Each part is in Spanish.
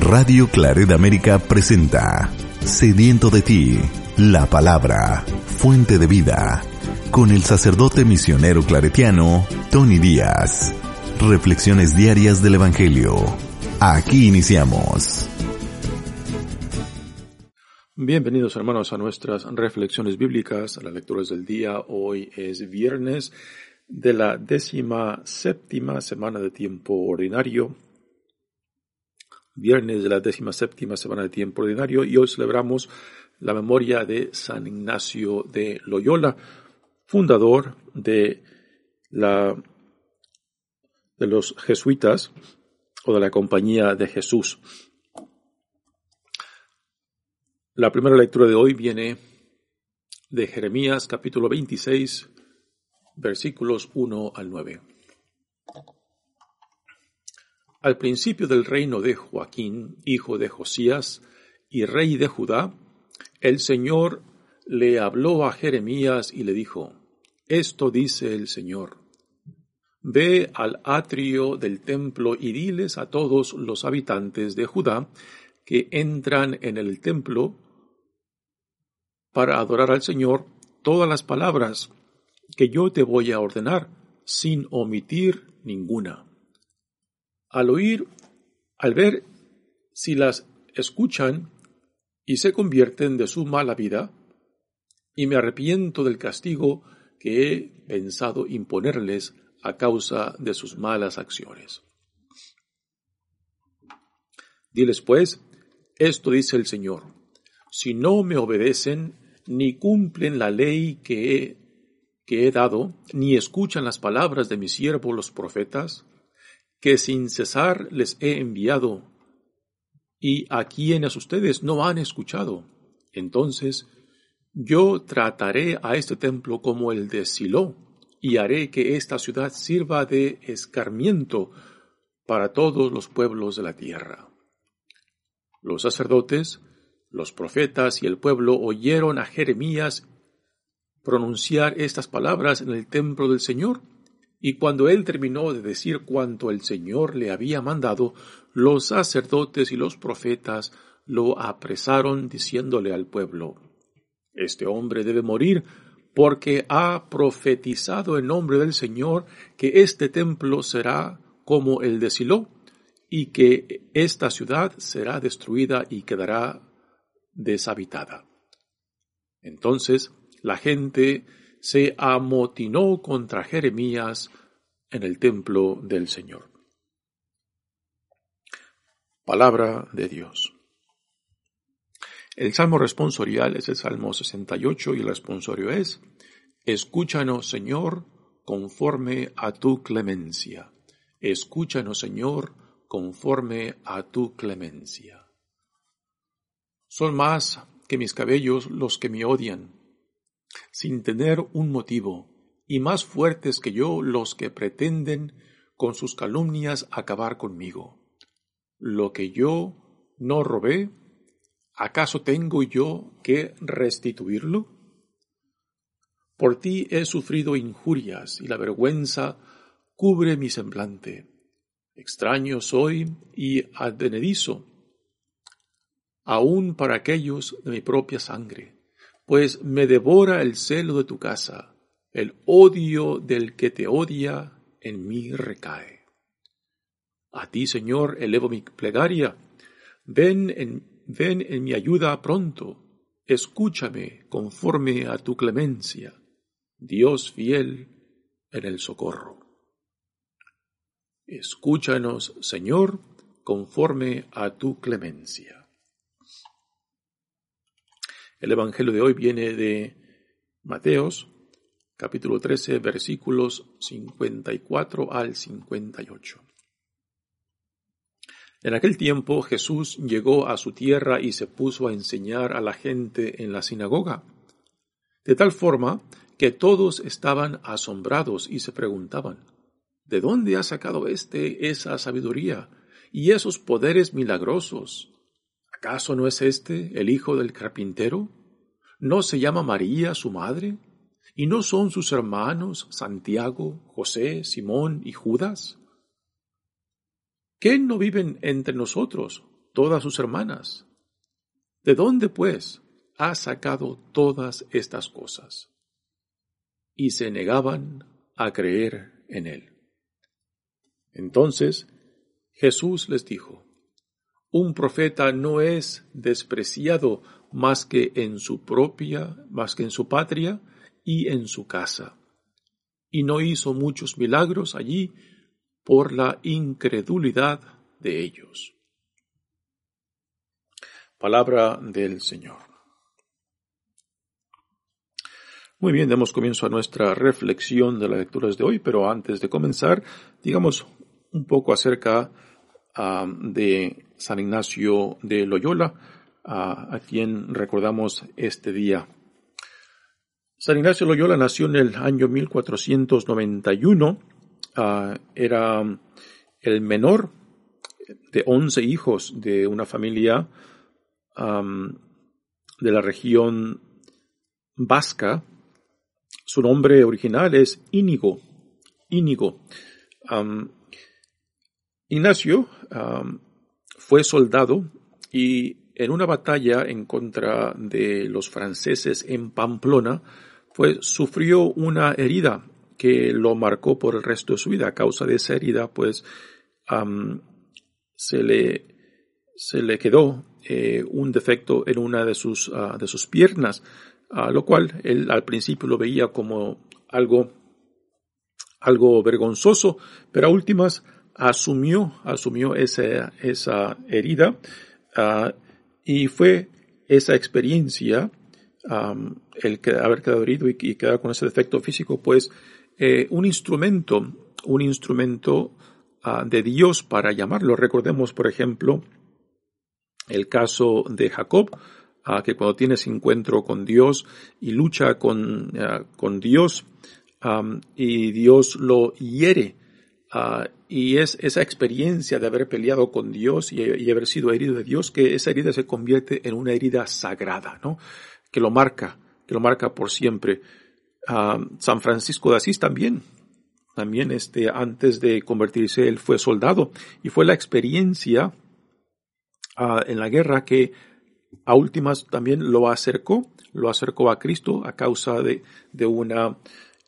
Radio Claret América presenta Sediento de ti, la palabra, fuente de vida, con el sacerdote misionero claretiano Tony Díaz. Reflexiones diarias del Evangelio. Aquí iniciamos. Bienvenidos hermanos a nuestras reflexiones bíblicas, a las lecturas del día. Hoy es viernes de la décima séptima semana de tiempo ordinario. Viernes de la décima séptima semana de tiempo ordinario y hoy celebramos la memoria de San Ignacio de Loyola, fundador de la de los jesuitas o de la Compañía de Jesús. La primera lectura de hoy viene de Jeremías capítulo 26 versículos 1 al 9. Al principio del reino de Joaquín, hijo de Josías y rey de Judá, el Señor le habló a Jeremías y le dijo, Esto dice el Señor, Ve al atrio del templo y diles a todos los habitantes de Judá que entran en el templo para adorar al Señor todas las palabras que yo te voy a ordenar, sin omitir ninguna. Al oír, al ver si las escuchan y se convierten de su mala vida, y me arrepiento del castigo que he pensado imponerles a causa de sus malas acciones. Diles pues, esto dice el Señor, si no me obedecen ni cumplen la ley que he que he dado, ni escuchan las palabras de mis siervos los profetas, que sin cesar les he enviado, y a quienes ustedes no han escuchado. Entonces yo trataré a este templo como el de Silo, y haré que esta ciudad sirva de escarmiento para todos los pueblos de la tierra. Los sacerdotes, los profetas y el pueblo oyeron a Jeremías pronunciar estas palabras en el templo del Señor. Y cuando él terminó de decir cuanto el Señor le había mandado, los sacerdotes y los profetas lo apresaron diciéndole al pueblo, Este hombre debe morir porque ha profetizado en nombre del Señor que este templo será como el de Silo y que esta ciudad será destruida y quedará deshabitada. Entonces la gente se amotinó contra Jeremías en el templo del Señor. Palabra de Dios. El salmo responsorial es el Salmo 68 y el responsorio es, Escúchanos, Señor, conforme a tu clemencia. Escúchanos, Señor, conforme a tu clemencia. Son más que mis cabellos los que me odian, sin tener un motivo, y más fuertes que yo los que pretenden con sus calumnias acabar conmigo. Lo que yo no robé, ¿acaso tengo yo que restituirlo? Por ti he sufrido injurias y la vergüenza cubre mi semblante. Extraño soy y advenedizo, aun para aquellos de mi propia sangre pues me devora el celo de tu casa, el odio del que te odia en mí recae. A ti, Señor, elevo mi plegaria, ven en, ven en mi ayuda pronto, escúchame conforme a tu clemencia, Dios fiel en el socorro. Escúchanos, Señor, conforme a tu clemencia. El Evangelio de hoy viene de Mateos, capítulo 13, versículos 54 al 58. En aquel tiempo Jesús llegó a su tierra y se puso a enseñar a la gente en la sinagoga, de tal forma que todos estaban asombrados y se preguntaban, ¿de dónde ha sacado éste esa sabiduría y esos poderes milagrosos? ¿Acaso no es este el hijo del carpintero? ¿No se llama María su madre? ¿Y no son sus hermanos Santiago, José, Simón y Judas? ¿Qué no viven entre nosotros todas sus hermanas? ¿De dónde, pues, ha sacado todas estas cosas? Y se negaban a creer en él. Entonces Jesús les dijo, un profeta no es despreciado más que en su propia, más que en su patria y en su casa. Y no hizo muchos milagros allí por la incredulidad de ellos. Palabra del Señor. Muy bien, demos comienzo a nuestra reflexión de las lecturas de hoy, pero antes de comenzar, digamos un poco acerca ah, de San Ignacio de Loyola, ah, a quien recordamos este día. San Ignacio Loyola nació en el año 1491, ah, era el menor de once hijos de una familia de la región vasca. Su nombre original es Íñigo. Íñigo. Ignacio fue soldado y en una batalla en contra de los franceses en Pamplona, pues sufrió una herida que lo marcó por el resto de su vida. A causa de esa herida, pues se, le, se le quedó eh, un defecto en una de sus, ah, de sus piernas, lo cual él al principio lo veía como algo, algo vergonzoso, pero a últimas asumió, asumió esa, esa herida ah, y fue esa experiencia, el que, haber quedado herido y, quedar con ese defecto físico, pues eh, un instrumento, un instrumento ah, de Dios para llamarlo. Recordemos, por ejemplo, el caso de Jacob, ah, que cuando tiene ese encuentro con Dios y lucha con, con Dios, y Dios lo hiere, y es esa experiencia de haber peleado con Dios y, haber sido herido de Dios, que esa herida se convierte en una herida sagrada, ¿no? Que lo marca, que lo marca por siempre. San Francisco de Asís también, también este, antes de convertirse, él fue soldado y fue la experiencia en la guerra que a últimas también lo acercó, lo acercó a Cristo a causa de, de una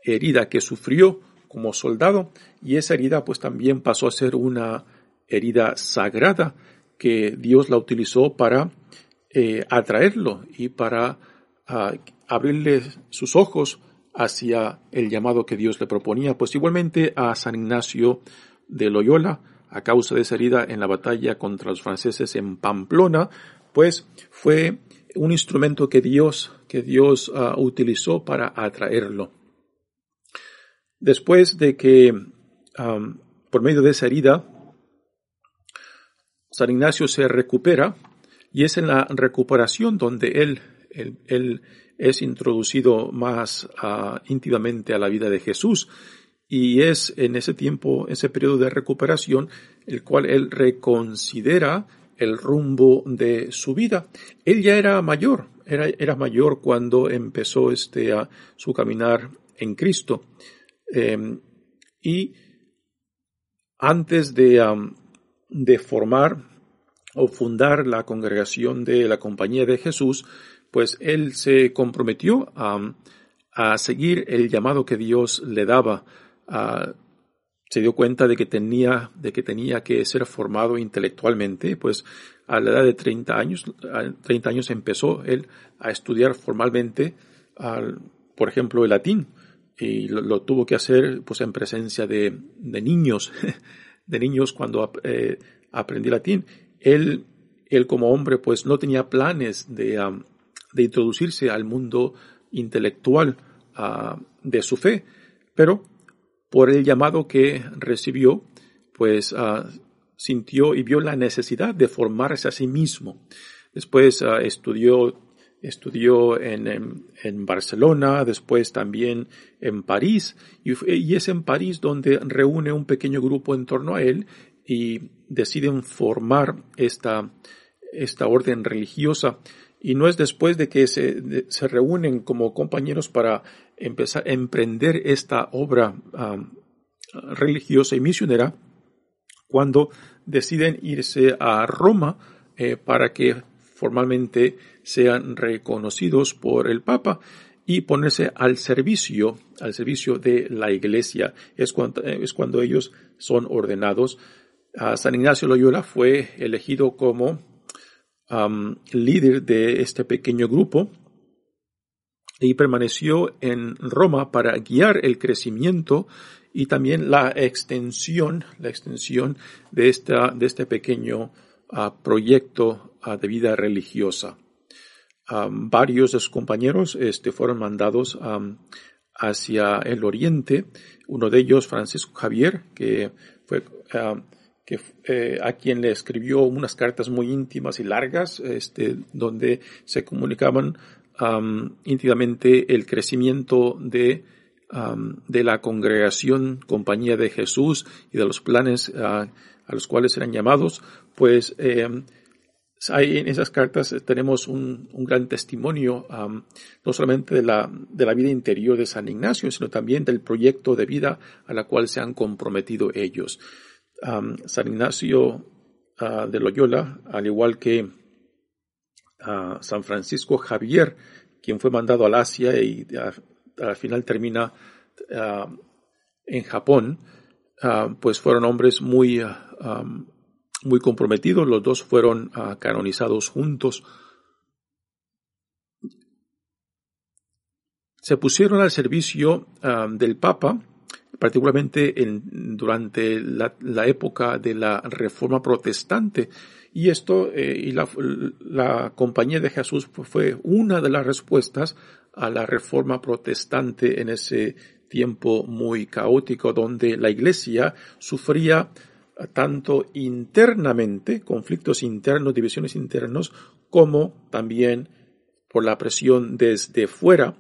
herida que sufrió como soldado y esa herida pues también pasó a ser una herida sagrada que Dios la utilizó para eh, atraerlo y para ah, abrirle sus ojos hacia el llamado que Dios le proponía. Pues igualmente a San Ignacio de Loyola, a causa de esa herida en la batalla contra los franceses en Pamplona, pues fue un instrumento que Dios, que Dios ah, utilizó para atraerlo. Después de que, por medio de esa herida, San Ignacio se recupera y es en la recuperación donde él, él, es introducido más uh, íntimamente a la vida de Jesús y es en ese tiempo, ese periodo de recuperación, el cual él reconsidera el rumbo de su vida. Él ya era mayor, era, era mayor cuando empezó este, su caminar en Cristo. Em, y antes de, de formar o fundar la congregación de la Compañía de Jesús, pues él se comprometió a, a seguir el llamado que Dios le daba. se dio cuenta de que tenía, de que tenía que ser formado intelectualmente, pues a la edad de 30 años, 30 años empezó él a estudiar formalmente, por ejemplo, el latín y lo, tuvo que hacer pues en presencia de, de niños, de niños cuando eh, aprendí latín. Él, él como hombre pues no tenía planes de, de introducirse al mundo intelectual uh, de su fe, pero por el llamado que recibió pues uh, sintió y vio la necesidad de formarse a sí mismo. Después ah, estudió, estudió en, en, Barcelona, después también en París, y, es en París donde reúne un pequeño grupo en torno a él y deciden formar esta, esta orden religiosa. Y no es después de que se, se reúnen como compañeros para empezar a emprender esta obra religiosa y misionera, cuando deciden irse a Roma eh, para que formalmente sean reconocidos por el Papa y ponerse al servicio, al servicio de la Iglesia. Es cuando, es cuando ellos son ordenados. San Ignacio Loyola fue elegido como líder de este pequeño grupo y permaneció en Roma para guiar el crecimiento y también la extensión, la extensión de, esta, de este pequeño ah, proyecto ah, de vida religiosa. Varios de sus compañeros este, fueron mandados hacia el oriente. Uno de ellos, Francisco Javier, que fue que, eh, a quien le escribió unas cartas muy íntimas y largas, este, donde se comunicaban íntimamente el crecimiento de de la congregación Compañía de Jesús y de los planes ah, a los cuales eran llamados, pues em, en esas cartas eh, tenemos un, gran testimonio no solamente de la, vida interior de San Ignacio, sino también del proyecto de vida a la cual se han comprometido ellos. San Ignacio ah, de Loyola, al igual que ah, San Francisco Javier, quien fue mandado al Asia y al final termina ah, en Japón, pues fueron hombres muy, muy comprometidos, los dos fueron canonizados juntos. Se pusieron al servicio del Papa, particularmente en, durante la, época de la Reforma Protestante, y esto, eh, y la, Compañía de Jesús fue una de las respuestas a la reforma protestante en ese tiempo muy caótico donde la iglesia sufría tanto internamente, conflictos internos, divisiones internos, como también por la presión desde fuera,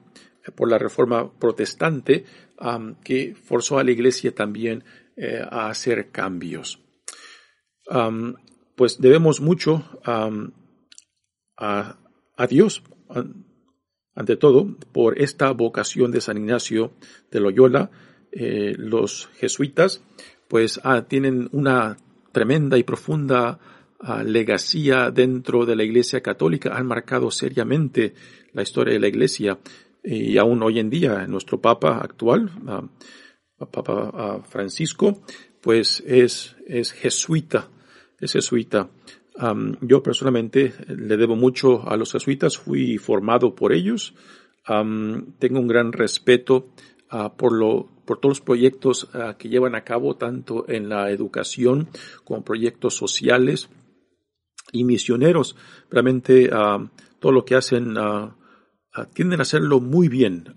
por la reforma protestante, que forzó a la iglesia también eh, a hacer cambios. pues debemos mucho a, a Dios, ante todo, por esta vocación de San Ignacio de Loyola, eh, los jesuitas, pues ah, tienen una tremenda y profunda ah, legacía dentro de la Iglesia Católica, han marcado seriamente la historia de la Iglesia. Y aún hoy en día nuestro Papa actual, ah, Papa Francisco, pues es, es jesuita, es jesuita. Yo personalmente le debo mucho a los jesuitas, fui formado por ellos, tengo un gran respeto ah, por, lo, por todos los proyectos ah, que llevan a cabo, tanto en la educación como proyectos sociales y misioneros. Realmente todo lo que hacen ah, tienden a hacerlo muy bien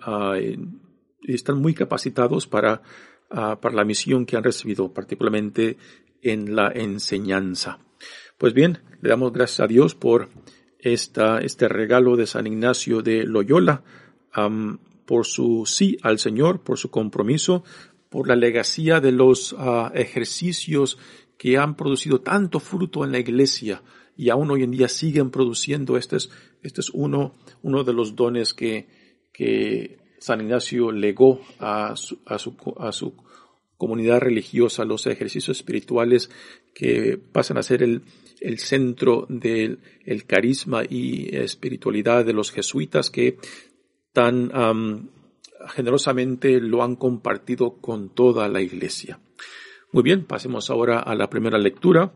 y están muy capacitados para, para la misión que han recibido, particularmente en la enseñanza. Pues bien, le damos gracias a Dios por esta, este regalo de San Ignacio de Loyola, por su sí al Señor, por su compromiso, por la legacía de los ah, ejercicios que han producido tanto fruto en la iglesia y aún hoy en día siguen produciendo. Este es, este es uno, uno de los dones que, que San Ignacio legó a su, a su, a su comunidad religiosa, los ejercicios espirituales que pasan a ser el, el centro del el carisma y espiritualidad de los jesuitas que tan generosamente lo han compartido con toda la iglesia. Muy bien, pasemos ahora a la primera lectura.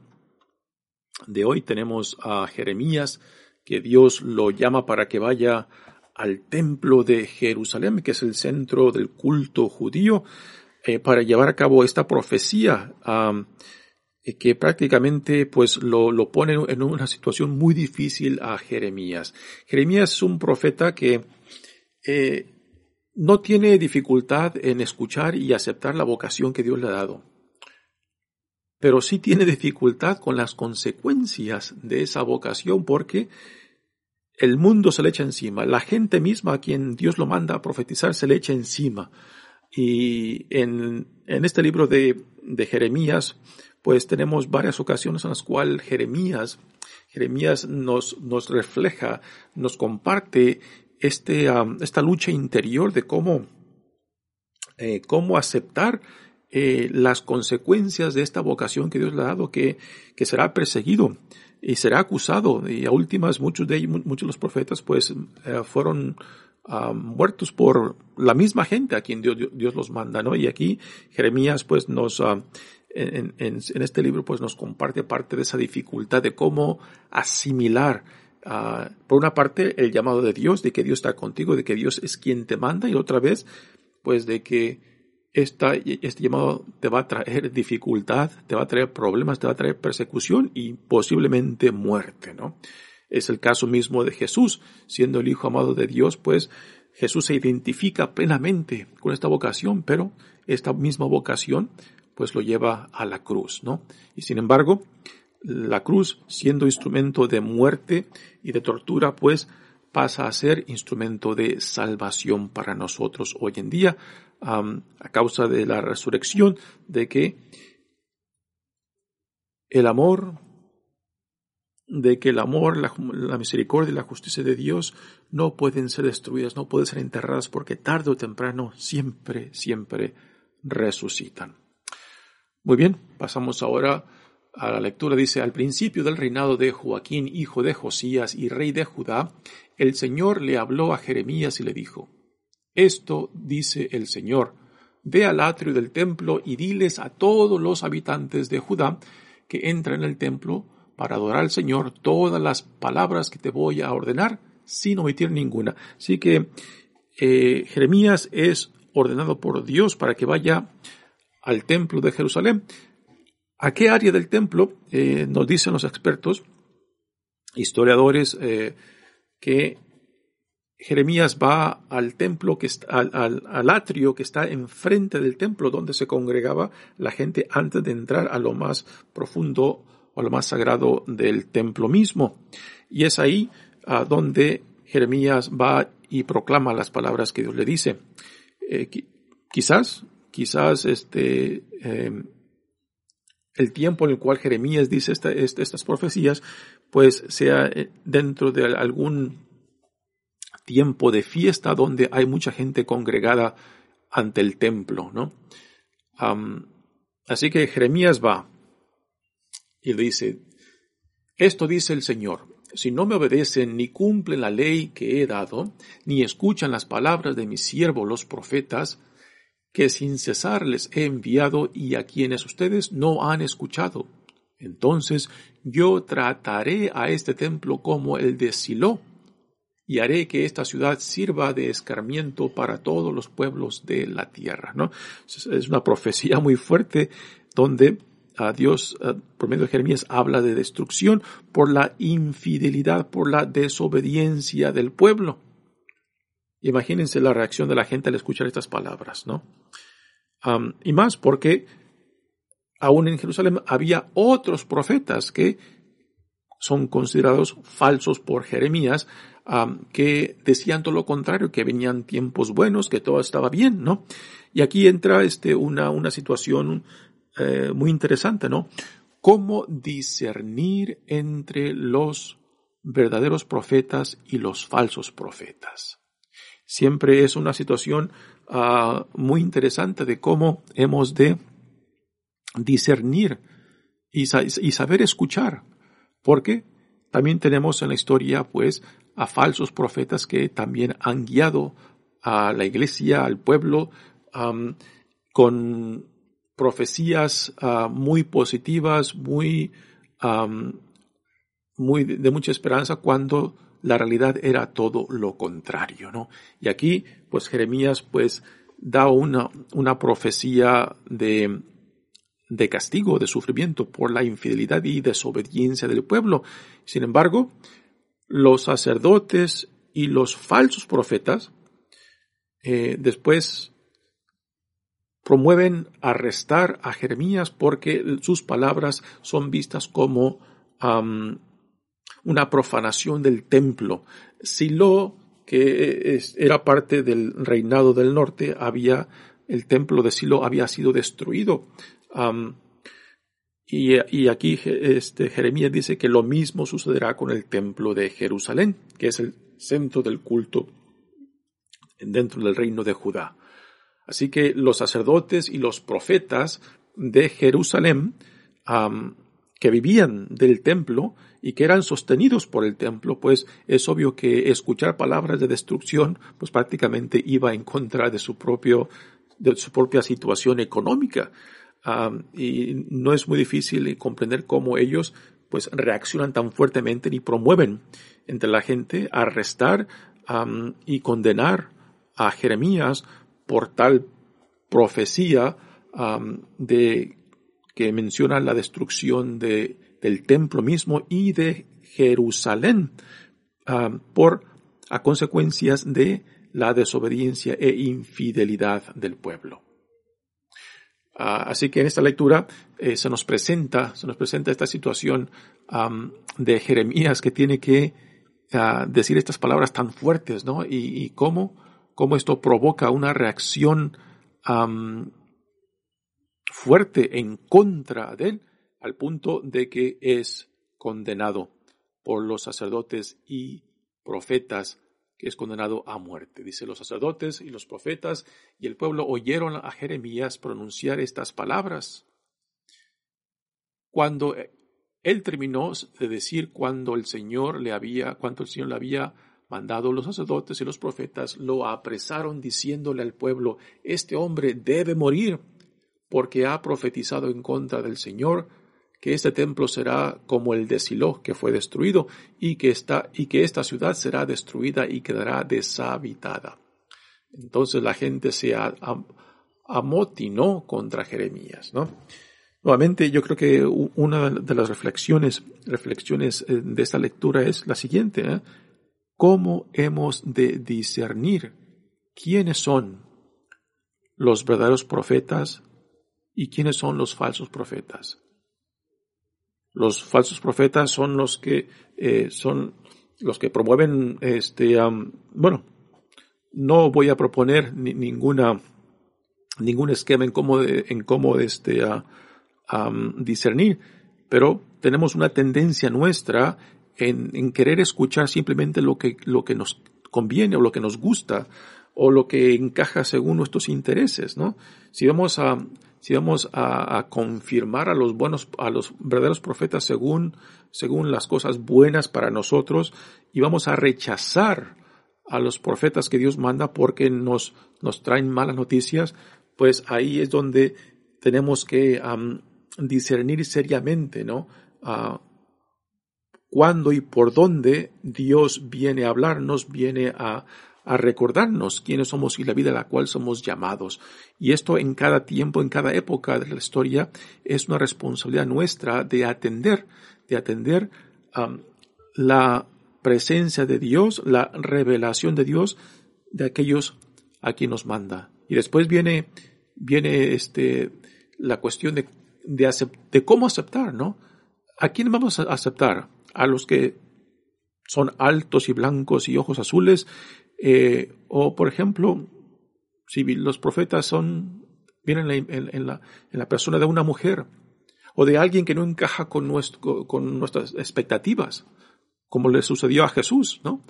De hoy tenemos a Jeremías, que Dios lo llama para que vaya al templo de Jerusalén, que es el centro del culto judío, eh, para llevar a cabo esta profecía eh, que prácticamente pues lo, lo pone en una situación muy difícil a Jeremías. Jeremías es un profeta que eh, no tiene dificultad en escuchar y aceptar la vocación que Dios le ha dado. pero sí tiene dificultad con las consecuencias de esa vocación porque el mundo se le echa encima, la gente misma a quien Dios lo manda a profetizar se le echa encima. Y en, en este libro de, de Jeremías, pues tenemos varias ocasiones en las cuales Jeremías, Jeremías nos, nos refleja, nos comparte este, esta lucha interior de cómo, eh, cómo aceptar eh, las consecuencias de esta vocación que Dios le ha dado, que, que será perseguido y será acusado. Y a últimas, muchos de ellos, muchos de los profetas, pues, eh, fueron muertos por la misma gente a quien Dios, Dios, los manda, ¿no? Y aquí Jeremías, pues, nos, en, en, en, este libro, pues, nos comparte parte de esa dificultad de cómo asimilar Por una parte, el llamado de Dios, de que Dios está contigo, de que Dios es quien te manda, y otra vez, pues de que esta, este llamado te va a traer dificultad, te va a traer problemas, te va a traer persecución y posiblemente muerte, ¿no? Es el caso mismo de Jesús, siendo el Hijo amado de Dios, pues Jesús se identifica plenamente con esta vocación, pero esta misma vocación pues lo lleva a la cruz, ¿no? Y sin embargo, la cruz, siendo instrumento de muerte y de tortura, pues pasa a ser instrumento de salvación para nosotros hoy en día, a causa de la resurrección, de que el amor, de que el amor, la, la, misericordia y la justicia de Dios no pueden ser destruidas, no pueden ser enterradas, porque tarde o temprano siempre, siempre resucitan. Muy bien, pasamos ahora a la lectura dice, al principio del reinado de Joaquín, hijo de Josías y rey de Judá, el Señor le habló a Jeremías y le dijo, Esto dice el Señor, ve al atrio del templo y diles a todos los habitantes de Judá que entren en el templo para adorar al Señor todas las palabras que te voy a ordenar sin omitir ninguna. Así que eh, Jeremías es ordenado por Dios para que vaya al templo de Jerusalén. ¿A qué área del templo? Eh, nos dicen los expertos, historiadores, eh, que Jeremías va al templo, que al, atrio que está enfrente del templo donde se congregaba la gente antes de entrar a lo más profundo o lo más sagrado del templo mismo. Y es ahí a donde Jeremías va y proclama las palabras que Dios le dice. Eh, quizás, quizás este, eh, el tiempo en el cual Jeremías dice estas profecías, pues sea eh, dentro de algún tiempo de fiesta donde hay mucha gente congregada ante el templo, ¿no? así que Jeremías va y dice, esto dice el Señor, si no me obedecen ni cumplen la ley que he dado, ni escuchan las palabras de mis siervos los profetas, que sin cesar les he enviado y a quienes ustedes no han escuchado. Entonces yo trataré a este templo como el de Silo, y haré que esta ciudad sirva de escarmiento para todos los pueblos de la tierra. ¿no? Es una profecía muy fuerte donde a Dios, por medio de Jeremías, habla de destrucción por la infidelidad, por la desobediencia del pueblo. Imagínense la reacción de la gente al escuchar estas palabras, ¿no? Y más porque aún en Jerusalén había otros profetas que son considerados falsos por Jeremías, que decían todo lo contrario, que venían tiempos buenos, que todo estaba bien, ¿no? Y aquí entra este, una, una situación eh, muy interesante, ¿no? Cómo discernir entre los verdaderos profetas y los falsos profetas siempre es una situación uh, muy interesante de cómo hemos de discernir y, sa y, saber escuchar, porque también tenemos en la historia pues a falsos profetas que también han guiado a la iglesia, al pueblo, con profecías uh, muy positivas, muy, de mucha esperanza cuando la realidad era todo lo contrario, ¿no? Y aquí, pues Jeremías, pues, da una, una profecía de, de castigo, de sufrimiento por la infidelidad y desobediencia del pueblo. Sin embargo, los sacerdotes y los falsos profetas, eh, después, promueven arrestar a Jeremías porque sus palabras son vistas como una profanación del templo. Silo, que era parte del reinado del norte, había, el templo de Silo había sido destruido. y, aquí este, Jeremías dice que lo mismo sucederá con el templo de Jerusalén, que es el centro del culto dentro del reino de Judá. Así que los sacerdotes y los profetas de Jerusalén que vivían del templo y que eran sostenidos por el templo, pues es obvio que escuchar palabras de destrucción, pues prácticamente iba en contra de su propio, de su propia situación económica. y no es muy difícil comprender cómo ellos pues reaccionan tan fuertemente y promueven entre la gente arrestar y condenar a Jeremías por tal profecía de que menciona la destrucción de, del templo mismo y de Jerusalén por a consecuencias de la desobediencia e infidelidad del pueblo. Ah, así que en esta lectura eh, se nos presenta, se nos presenta esta situación de Jeremías que tiene que ah, decir estas palabras tan fuertes, ¿no? Y, cómo, cómo, esto provoca una reacción fuerte en contra de él, al punto de que es condenado por los sacerdotes y profetas, que es condenado a muerte. Dice, los sacerdotes y los profetas y el pueblo oyeron a Jeremías pronunciar estas palabras. Cuando él terminó de decir cuando el Señor le había, cuando el Señor le había mandado los sacerdotes y los profetas, lo apresaron diciéndole al pueblo, este hombre debe morir porque ha profetizado en contra del Señor que este templo será como el de Silo que fue destruido y que esta, y que esta ciudad será destruida y quedará deshabitada. Entonces la gente se amotinó contra Jeremías, ¿no? Nuevamente, yo creo que una de las reflexiones, reflexiones eh, de esta lectura es la siguiente, ¿eh? ¿Cómo hemos de discernir quiénes son los verdaderos profetas ¿Y quiénes son los falsos profetas? Los falsos profetas son los que eh, son los que promueven este bueno no voy a proponer ninguna ningún esquema en cómo en cómo este discernir pero tenemos una tendencia nuestra en, en, querer escuchar simplemente lo que lo que nos conviene o lo que nos gusta o lo que encaja según nuestros intereses no si vamos a si vamos a, confirmar a los buenos, a los verdaderos profetas según, según las cosas buenas para nosotros y vamos a rechazar a los profetas que Dios manda porque nos, nos traen malas noticias, pues ahí es donde tenemos que discernir seriamente, ¿no? Uh, cuándo y por dónde Dios viene a hablarnos, viene a, a recordarnos quiénes somos y la vida a la cual somos llamados. Y esto en cada tiempo, en cada época de la historia, es una responsabilidad nuestra de atender, de atender um, la presencia de Dios, la revelación de Dios de aquellos a quien nos manda. Y después viene, viene este, la cuestión de, de, de cómo aceptar, ¿no? ¿A quién vamos a aceptar? A los que son altos y blancos y ojos azules, eh, o, por ejemplo, si los profetas son, vienen en la, en, la, persona de una mujer o de alguien que no encaja con, nuestro, con nuestras expectativas, como le sucedió a Jesús, ¿no?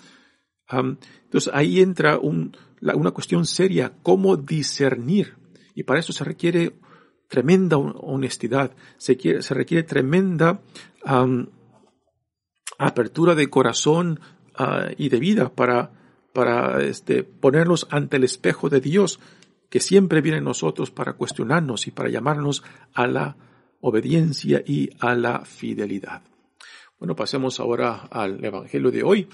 entonces ahí entra un, una cuestión seria, cómo discernir. Y para eso se requiere tremenda honestidad, se, quiere, se requiere tremenda apertura de corazón ah, y de vida para para este, ponernos ante el espejo de Dios, que siempre viene a nosotros para cuestionarnos y para llamarnos a la obediencia y a la fidelidad. Bueno, pasemos ahora al Evangelio de hoy.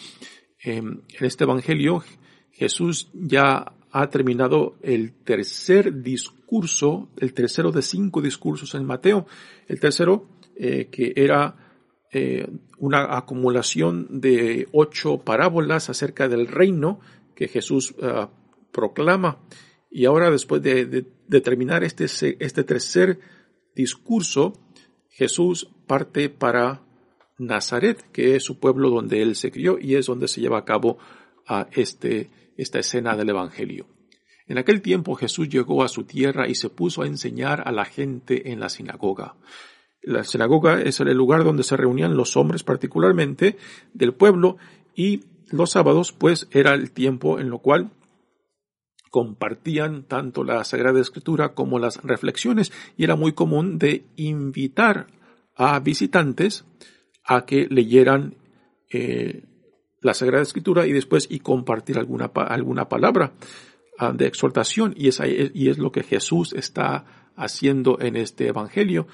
Em, en este Evangelio Jesús ya ha terminado el tercer discurso, el tercero de cinco discursos en Mateo, el tercero eh, que era eh, una acumulación de ocho parábolas acerca del reino que Jesús eh, proclama Y ahora después de, terminar este, este tercer discurso, Jesús parte para Nazaret, que es su pueblo donde él se crió y es donde se lleva a cabo este, esta escena del Evangelio. En aquel tiempo Jesús llegó a su tierra y se puso a enseñar a la gente en la sinagoga. La sinagoga es el lugar donde se reunían los hombres particularmente del pueblo y los sábados pues era el tiempo en lo cual compartían tanto la Sagrada Escritura como las reflexiones y era muy común de invitar a visitantes a que leyeran eh, la Sagrada Escritura y después y compartir alguna, alguna palabra ah, de exhortación y es, y es lo que Jesús está haciendo en este Evangelio.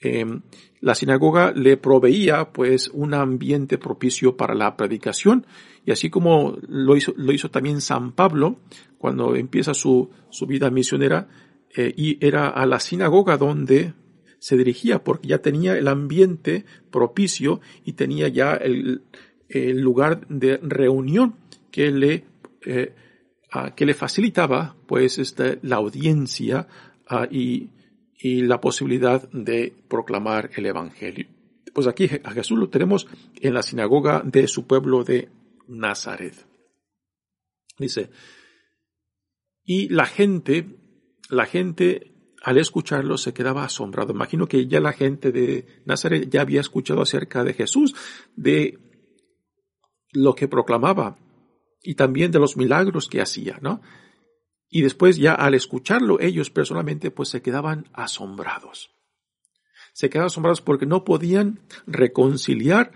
Em, la sinagoga le proveía pues un ambiente propicio para la predicación. Y así como lo hizo, lo hizo también San Pablo cuando empieza su, su vida misionera eh, y era a la sinagoga donde se dirigía porque ya tenía el ambiente propicio y tenía ya el, el lugar de reunión que le, eh, que le facilitaba pues este, la audiencia y, y la posibilidad de proclamar el Evangelio. Pues aquí a Jesús lo tenemos en la sinagoga de su pueblo de Nazaret. Dice, y la gente, la gente al escucharlo se quedaba asombrado. Imagino que ya la gente de Nazaret ya había escuchado acerca de Jesús, de lo que proclamaba y también de los milagros que hacía, ¿no? Y después ya al escucharlo ellos personalmente pues se quedaban asombrados. Se quedaban asombrados porque no podían reconciliar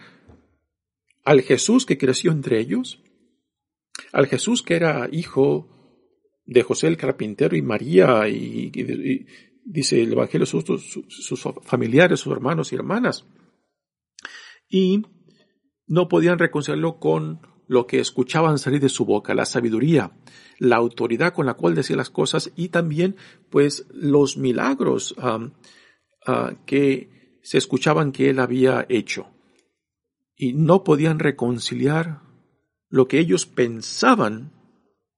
al Jesús que creció entre ellos, al Jesús que era hijo de José el carpintero y María y, dice el Evangelio sus, sus familiares, sus hermanos y hermanas. Y no podían reconciliarlo con lo que escuchaban salir de su boca, la sabiduría, la autoridad con la cual decía las cosas y también pues los milagros ah, que se escuchaban que él había hecho. Y no podían reconciliar lo que ellos pensaban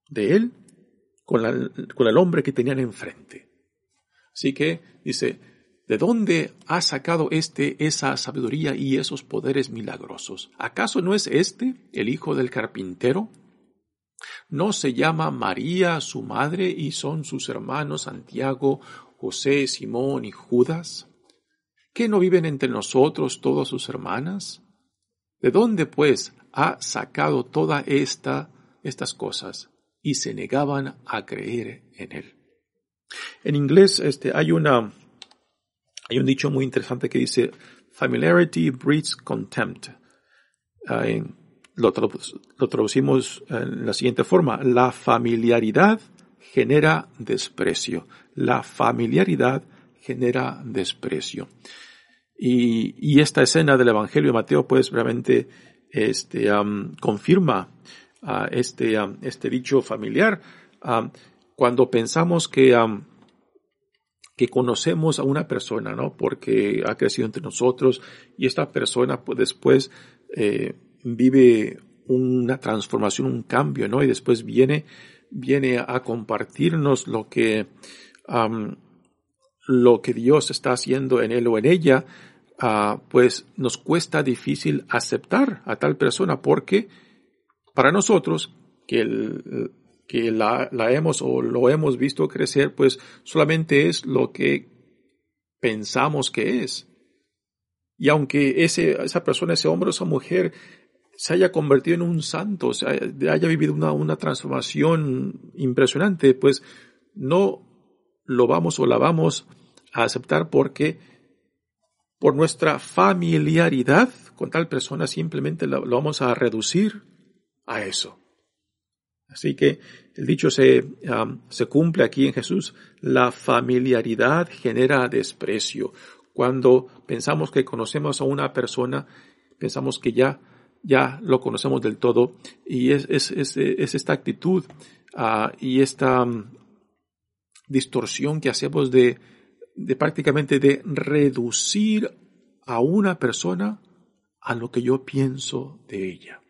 de él con, con el hombre que tenían enfrente. Así que dice, ¿De dónde ha sacado éste esa sabiduría y esos poderes milagrosos? ¿Acaso no es éste el hijo del carpintero? ¿No se llama María su madre y son sus hermanos Santiago, José, Simón y Judas? ¿Qué no viven entre nosotros todas sus hermanas? ¿De dónde, pues, ha sacado toda esta, estas cosas? Y se negaban a creer en él. En inglés, este, hay una, hay un dicho muy interesante que dice, familiarity breeds contempt. Ah, lo, traducimos en la siguiente forma, la familiaridad genera desprecio. La familiaridad genera desprecio. Y, esta escena del Evangelio de Mateo pues realmente este, confirma uh, este, este dicho familiar. cuando pensamos que que conocemos a una persona, ¿no? Porque ha crecido entre nosotros y esta persona pues, después eh, vive una transformación, un cambio, ¿no? Y después viene, viene a compartirnos lo que, lo que Dios está haciendo en él o en ella, uh, pues nos cuesta difícil aceptar a tal persona porque para nosotros que el, que la, hemos o lo hemos visto crecer, pues solamente es lo que pensamos que es. Y aunque ese, esa persona, ese hombre o esa mujer se haya convertido en un santo, se haya, vivido una, una transformación impresionante, pues no lo vamos o la vamos a aceptar porque por nuestra familiaridad con tal persona simplemente lo vamos a reducir a eso. Así que el dicho se, se cumple aquí en Jesús. La familiaridad genera desprecio. Cuando pensamos que conocemos a una persona, pensamos que ya, ya lo conocemos del todo. Y es, es, es, es esta actitud uh, y esta um, distorsión que hacemos de, de prácticamente de reducir a una persona a lo que yo pienso de ella.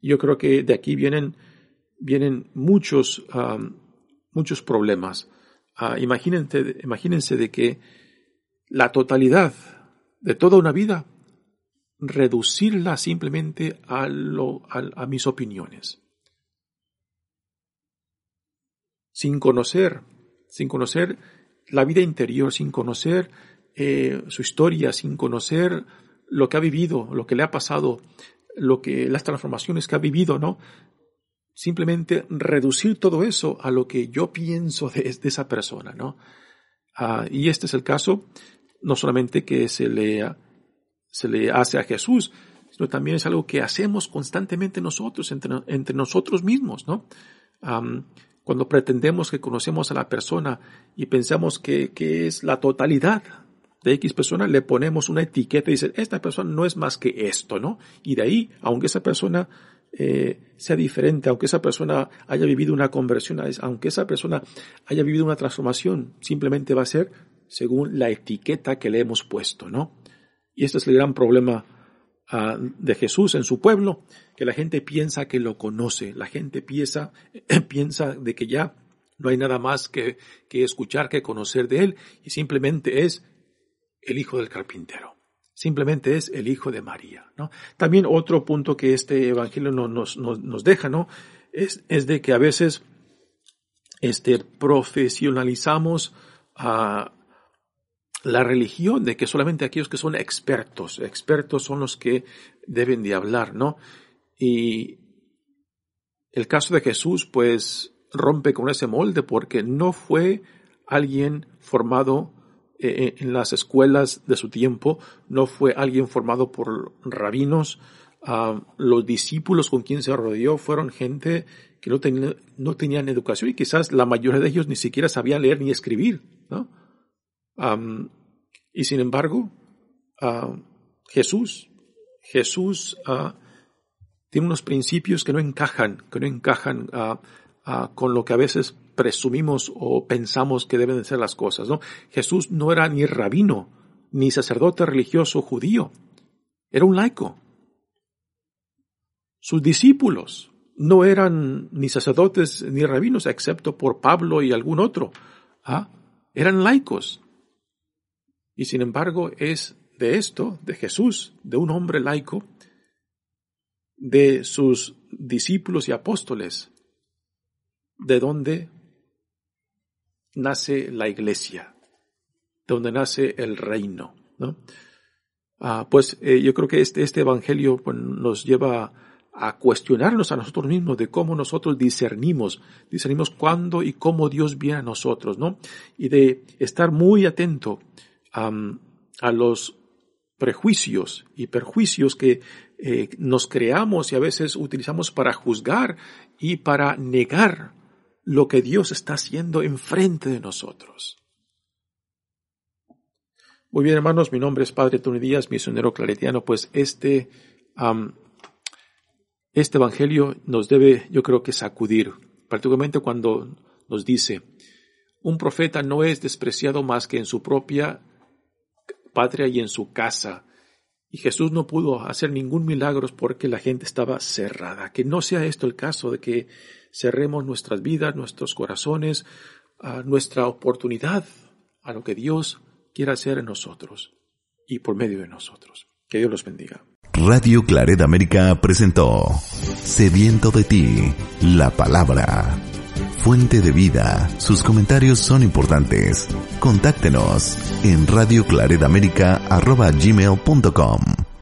Yo creo que de aquí vienen vienen muchos, muchos problemas. Ah, imagínense, de que la totalidad de toda una vida, reducirla simplemente a, lo, a, mis opiniones. Sin conocer, sin conocer la vida interior, sin conocer eh, su historia, sin conocer lo que ha vivido, lo que le ha pasado, lo que, las transformaciones que ha vivido, ¿no? Simplemente reducir todo eso a lo que yo pienso de, esa persona, ¿no? Ah, y este es el caso, no solamente que se le, se le hace a Jesús, sino también es algo que hacemos constantemente nosotros, entre, entre nosotros mismos, ¿no? cuando pretendemos que conocemos a la persona y pensamos que, que es la totalidad de X persona, le ponemos una etiqueta y dice, esta persona no es más que esto, ¿no? Y de ahí, aunque esa persona eh, sea diferente, aunque esa persona haya vivido una conversión, aunque esa persona haya vivido una transformación, simplemente va a ser según la etiqueta que le hemos puesto, ¿no? Y este es el gran problema uh, de Jesús en su pueblo, que la gente piensa que lo conoce, la gente piensa, piensa de que ya no hay nada más que, que escuchar, que conocer de él, y simplemente es el hijo del carpintero. Simplemente es el hijo de María. También otro punto que este evangelio nos, nos, nos deja, ¿no? Es, es, de que a veces, este, profesionalizamos a la religión, de que solamente aquellos que son expertos, expertos son los que deben de hablar, ¿no? Y el caso de Jesús, pues, rompe con ese molde porque no fue alguien formado eh, en las escuelas de su tiempo, no fue alguien formado por rabinos, ah, los discípulos con quien se rodeó fueron gente que no, no tenían educación y quizás la mayoría de ellos ni siquiera sabían leer ni escribir, ¿no? y sin embargo, ah, Jesús, Jesús ah, tiene unos principios que no encajan, que no encajan con lo que a veces presumimos o pensamos que deben de ser las cosas, ¿no? Jesús no era ni rabino, ni sacerdote religioso judío, era un laico. Sus discípulos no eran ni sacerdotes ni rabinos, excepto por Pablo y algún otro. ¿ah? Eran laicos. Y sin embargo es de esto, de Jesús, de un hombre laico, de sus discípulos y apóstoles, de donde nace la iglesia, donde nace el reino. ¿no? Ah, pues eh, yo creo que este, este evangelio pues, nos lleva a cuestionarnos a nosotros mismos de cómo nosotros discernimos, discernimos cuándo y cómo Dios viene a nosotros, ¿no? Y de estar muy atento a los prejuicios y perjuicios que eh, nos creamos y a veces utilizamos para juzgar y para negar lo que Dios está haciendo enfrente de nosotros. Muy bien, hermanos, mi nombre es Padre Tony Díaz, misionero claretiano, pues este, este evangelio nos debe, yo creo que sacudir, particularmente cuando nos dice, un profeta no es despreciado más que en su propia patria y en su casa. Y Jesús no pudo hacer ningún milagro porque la gente estaba cerrada. Que no sea esto el caso de que cerremos nuestras vidas, nuestros corazones, a nuestra oportunidad, a lo que Dios quiera hacer en nosotros y por medio de nosotros. Que Dios los bendiga. Radio Claret América presentó Sediento de ti, la palabra. Fuente de vida. Sus comentarios son importantes. Contáctenos en radioclaredamerica.gmail.com